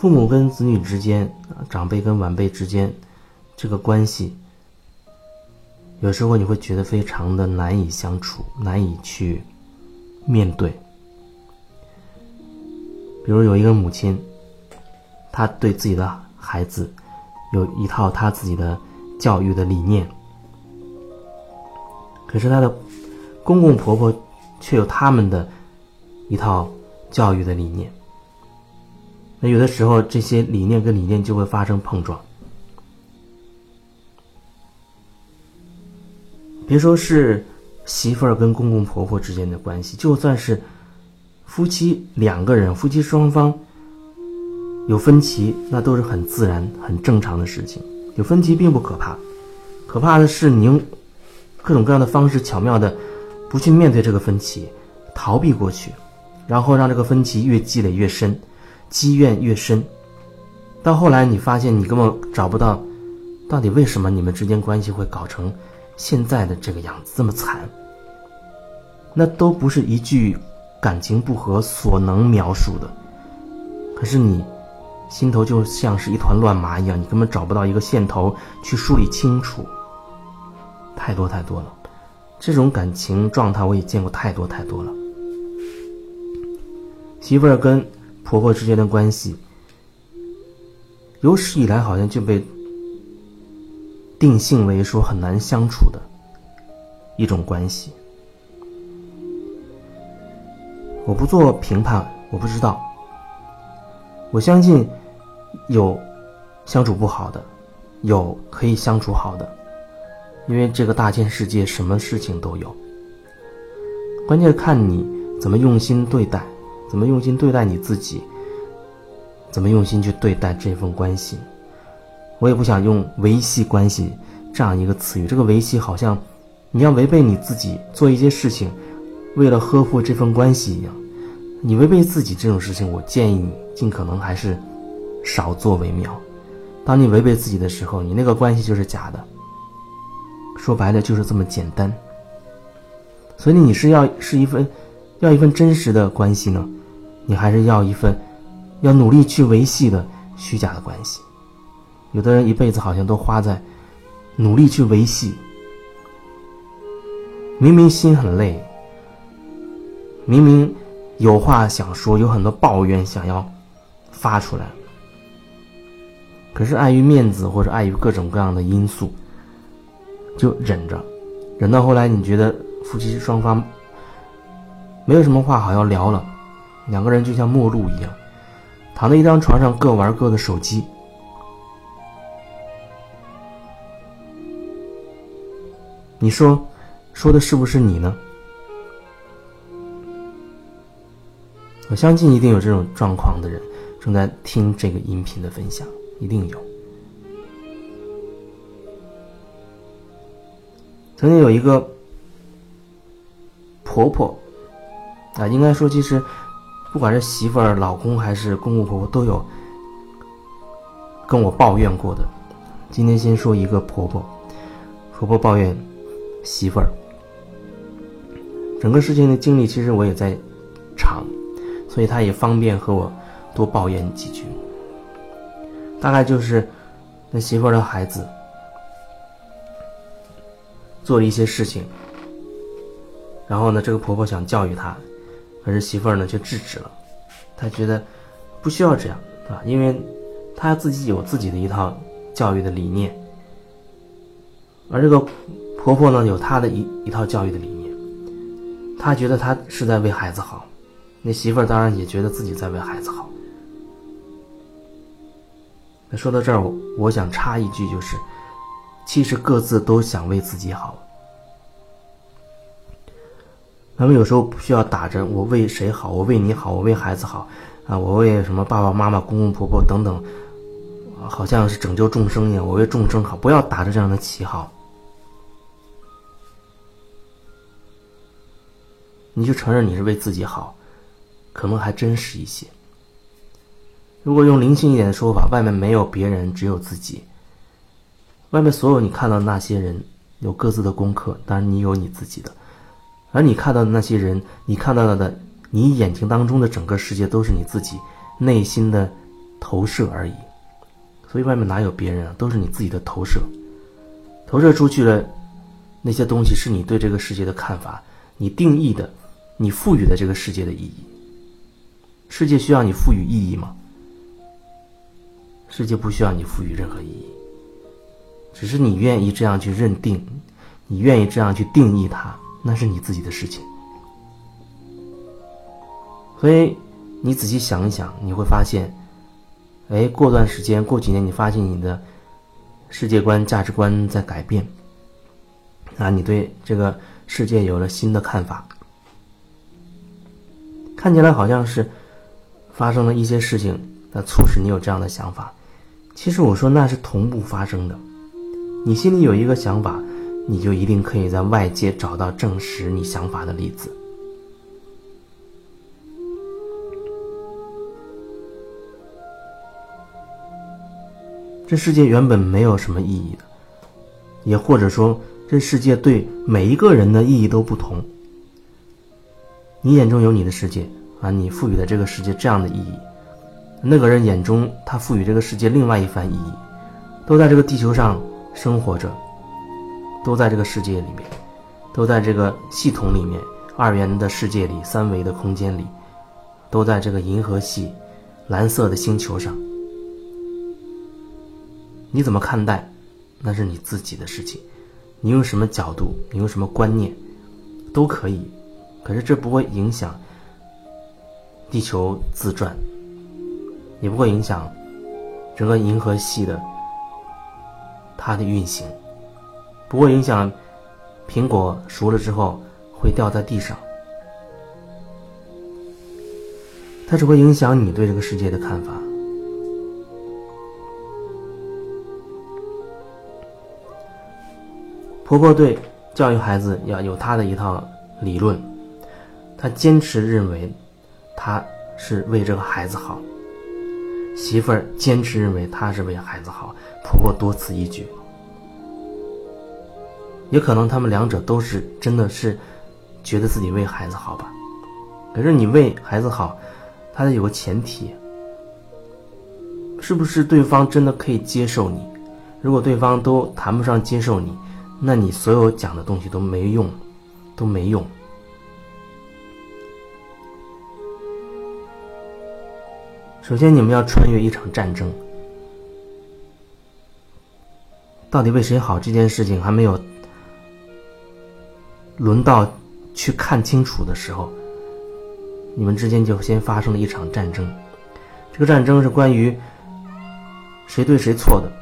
父母跟子女之间，长辈跟晚辈之间，这个关系，有时候你会觉得非常的难以相处，难以去面对。比如有一个母亲，她对自己的孩子有一套她自己的教育的理念，可是她的公公婆婆却有他们的一套教育的理念。那有的时候，这些理念跟理念就会发生碰撞。别说是媳妇儿跟公公婆婆之间的关系，就算是夫妻两个人，夫妻双方有分歧，那都是很自然、很正常的事情。有分歧并不可怕，可怕的是你用各种各样的方式巧妙的不去面对这个分歧，逃避过去，然后让这个分歧越积累越深。积怨越深，到后来你发现你根本找不到，到底为什么你们之间关系会搞成现在的这个样子这么惨？那都不是一句感情不和所能描述的。可是你心头就像是一团乱麻一样，你根本找不到一个线头去梳理清楚。太多太多了，这种感情状态我也见过太多太多了。媳妇儿跟。婆婆之间的关系，有史以来好像就被定性为说很难相处的一种关系。我不做评判，我不知道。我相信有相处不好的，有可以相处好的，因为这个大千世界什么事情都有。关键看你怎么用心对待。怎么用心对待你自己？怎么用心去对待这份关系？我也不想用维系关系这样一个词语。这个维系好像你要违背你自己做一些事情，为了呵护这份关系一样。你违背自己这种事情，我建议你尽可能还是少做为妙。当你违背自己的时候，你那个关系就是假的。说白了就是这么简单。所以你是要是一份要一份真实的关系呢？你还是要一份要努力去维系的虚假的关系。有的人一辈子好像都花在努力去维系，明明心很累，明明有话想说，有很多抱怨想要发出来，可是碍于面子或者碍于各种各样的因素，就忍着，忍到后来，你觉得夫妻双方没有什么话好要聊了。两个人就像陌路一样，躺在一张床上，各玩各的手机。你说，说的是不是你呢？我相信一定有这种状况的人正在听这个音频的分享，一定有。曾经有一个婆婆啊，应该说其实。不管是媳妇儿、老公还是公公婆婆，都有跟我抱怨过的。今天先说一个婆婆，婆婆抱怨媳妇儿。整个事情的经历，其实我也在场，所以她也方便和我多抱怨几句。大概就是那媳妇儿的孩子做了一些事情，然后呢，这个婆婆想教育他。可是媳妇儿呢，却制止了。她觉得不需要这样，啊，因为她自己有自己的一套教育的理念，而这个婆婆呢，有她的一一套教育的理念。她觉得她是在为孩子好，那媳妇儿当然也觉得自己在为孩子好。那说到这儿，我想插一句，就是其实各自都想为自己好。他们有时候不需要打着我为谁好，我为你好，我为孩子好，啊，我为什么爸爸妈妈、公公婆婆等等，好像是拯救众生一样，我为众生好，不要打着这样的旗号。你就承认你是为自己好，可能还真实一些。如果用灵性一点的说法，外面没有别人，只有自己。外面所有你看到的那些人有各自的功课，当然你有你自己的。而你看到的那些人，你看到的，你眼睛当中的整个世界，都是你自己内心的投射而已。所以外面哪有别人啊？都是你自己的投射，投射出去了那些东西是你对这个世界的看法，你定义的，你赋予的这个世界的意义。世界需要你赋予意义吗？世界不需要你赋予任何意义，只是你愿意这样去认定，你愿意这样去定义它，那是你自己的事情。所以你仔细想一想，你会发现。哎，过段时间，过几年，你发现你的世界观、价值观在改变，啊，你对这个世界有了新的看法，看起来好像是发生了一些事情，那促使你有这样的想法。其实我说那是同步发生的，你心里有一个想法，你就一定可以在外界找到证实你想法的例子。这世界原本没有什么意义的，也或者说，这世界对每一个人的意义都不同。你眼中有你的世界啊，你赋予了这个世界这样的意义；那个人眼中，他赋予这个世界另外一番意义。都在这个地球上生活着，都在这个世界里面，都在这个系统里面，二元的世界里，三维的空间里，都在这个银河系蓝色的星球上。你怎么看待，那是你自己的事情。你用什么角度，你用什么观念，都可以。可是这不会影响地球自转，也不会影响整个银河系的它的运行，不会影响苹果熟了之后会掉在地上。它只会影响你对这个世界的看法。婆婆对教育孩子要有她的一套理论，她坚持认为，她是为这个孩子好。媳妇儿坚持认为她是为孩子好，婆婆多此一举。也可能他们两者都是真的是觉得自己为孩子好吧。可是你为孩子好，他得有个前提，是不是对方真的可以接受你？如果对方都谈不上接受你。那你所有讲的东西都没用，都没用。首先，你们要穿越一场战争，到底为谁好这件事情还没有轮到去看清楚的时候，你们之间就先发生了一场战争。这个战争是关于谁对谁错的，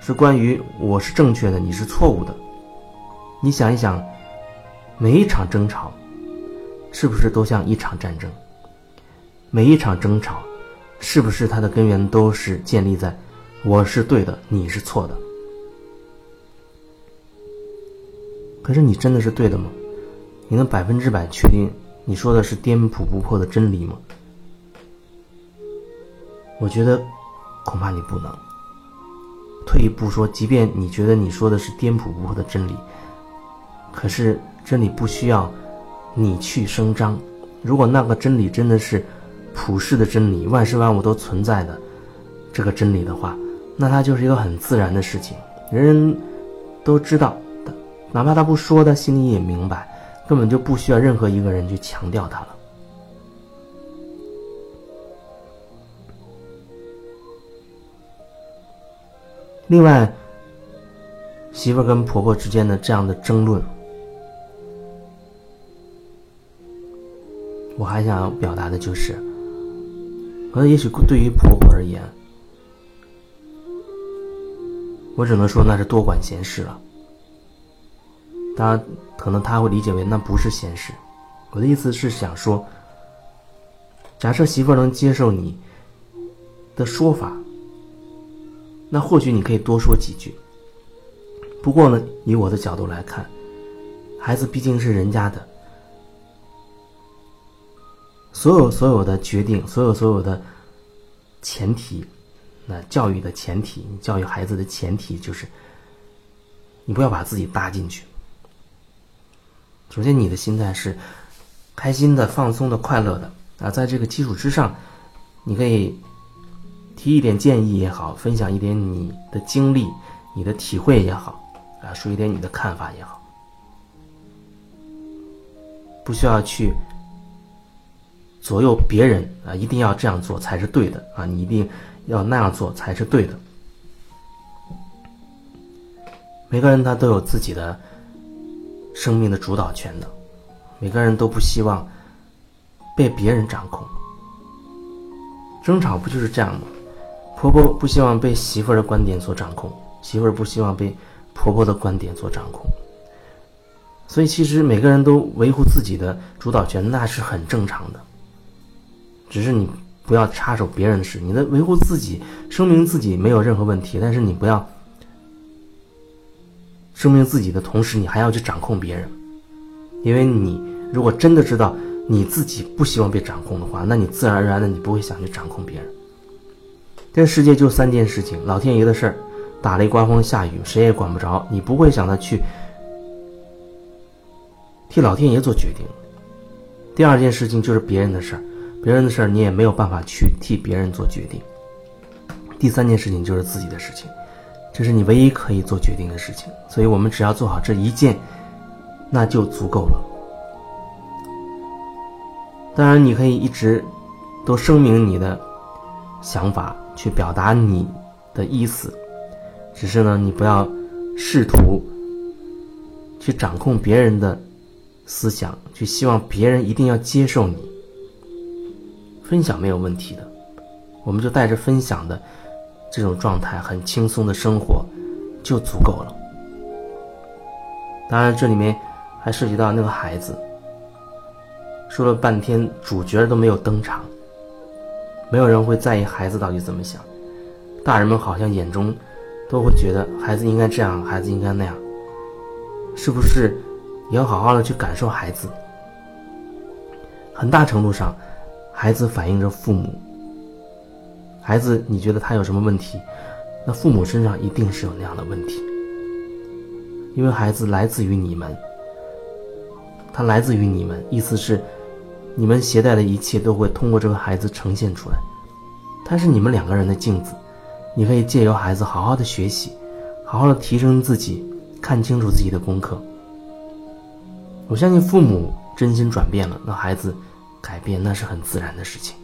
是关于我是正确的，你是错误的。你想一想，每一场争吵，是不是都像一场战争？每一场争吵，是不是它的根源都是建立在“我是对的，你是错的”？可是你真的是对的吗？你能百分之百确定你说的是颠扑不破的真理吗？我觉得，恐怕你不能。退一步说，即便你觉得你说的是颠扑不破的真理，可是真理不需要你去声张。如果那个真理真的是普世的真理，万事万物都存在的这个真理的话，那它就是一个很自然的事情，人人都知道，哪怕他不说，他心里也明白，根本就不需要任何一个人去强调他了。另外，媳妇跟婆婆之间的这样的争论。我还想要表达的就是，可能也许对于婆婆而言，我只能说那是多管闲事了。当然，可能他会理解为那不是闲事。我的意思是想说，假设媳妇能接受你的说法，那或许你可以多说几句。不过呢，以我的角度来看，孩子毕竟是人家的。所有所有的决定，所有所有的前提，那教育的前提，教育孩子的前提就是，你不要把自己搭进去。首先，你的心态是开心的、放松的、快乐的。啊，在这个基础之上，你可以提一点建议也好，分享一点你的经历、你的体会也好，啊，说一点你的看法也好，不需要去左右别人啊，一定要这样做才是对的。啊，你一定要那样做才是对的。每个人他都有自己的生命的主导权的，每个人都不希望被别人掌控。争吵不就是这样吗？婆婆不希望被媳妇儿的观点所掌控，媳妇儿不希望被婆婆的观点所掌控。所以，其实每个人都维护自己的主导权，那是很正常的。只是你不要插手别人的事，你的维护自己、声明自己没有任何问题，但是你不要证明自己的同时，你还要去掌控别人。因为你如果真的知道你自己不希望被掌控的话，那你自然而然的你不会想去掌控别人。这个世界就三件事情：老天爷的事儿，打雷、刮风、下雨，谁也管不着。你不会想着去替老天爷做决定。第二件事情就是别人的事儿，别人的事儿你也没有办法去替别人做决定。第三件事情就是自己的事情，这是你唯一可以做决定的事情。所以我们只要做好这一件，那就足够了。当然，你可以一直都声明你的想法。去表达你的意思，只是呢，你不要试图去掌控别人的思想，去希望别人一定要接受你。分享没有问题的，我们就带着分享的这种状态，很轻松的生活就足够了。当然，这里面还涉及到那个孩子，说了半天，主角都没有登场。没有人会在意孩子到底怎么想，大人们好像眼中都会觉得孩子应该这样，孩子应该那样，是不是？也要好好的去感受孩子。很大程度上，孩子反映着父母。孩子，你觉得他有什么问题？那父母身上一定是有那样的问题，因为孩子来自于你们，他来自于你们，意思是。你们携带的一切都会通过这个孩子呈现出来，他是你们两个人的镜子，你可以借由孩子好好的学习，好好的提升自己，看清楚自己的功课。我相信父母真心转变了，那孩子改变那是很自然的事情。